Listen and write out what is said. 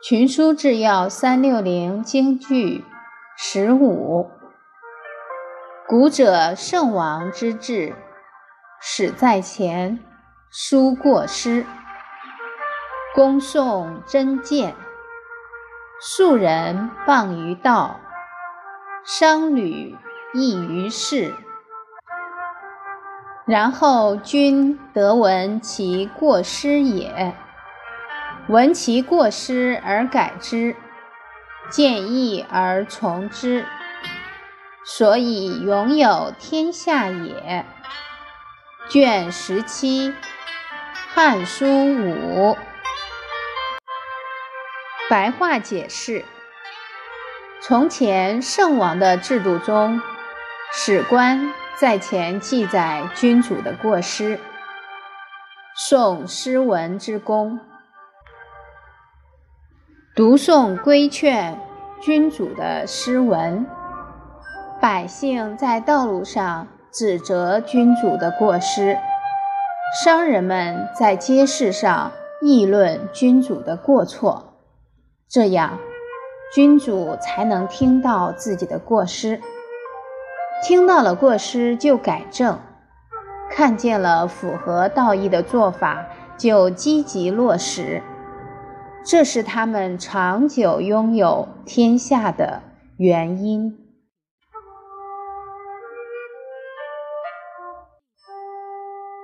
群书治要三六零京剧十五，古者圣王之治，始在前，书过失，恭送真谏，庶人谤于道，商旅异于世。然后君得闻其过失也。闻其过失而改之，见义而从之，所以拥有天下也。卷十七，《汉书五》白话解释：从前圣王的制度中，史官在前记载君主的过失，宋诗文之功。读诵规劝君主的诗文，百姓在道路上指责君主的过失，商人们在街市上议论君主的过错，这样君主才能听到自己的过失，听到了过失就改正，看见了符合道义的做法就积极落实。这是他们长久拥有天下的原因。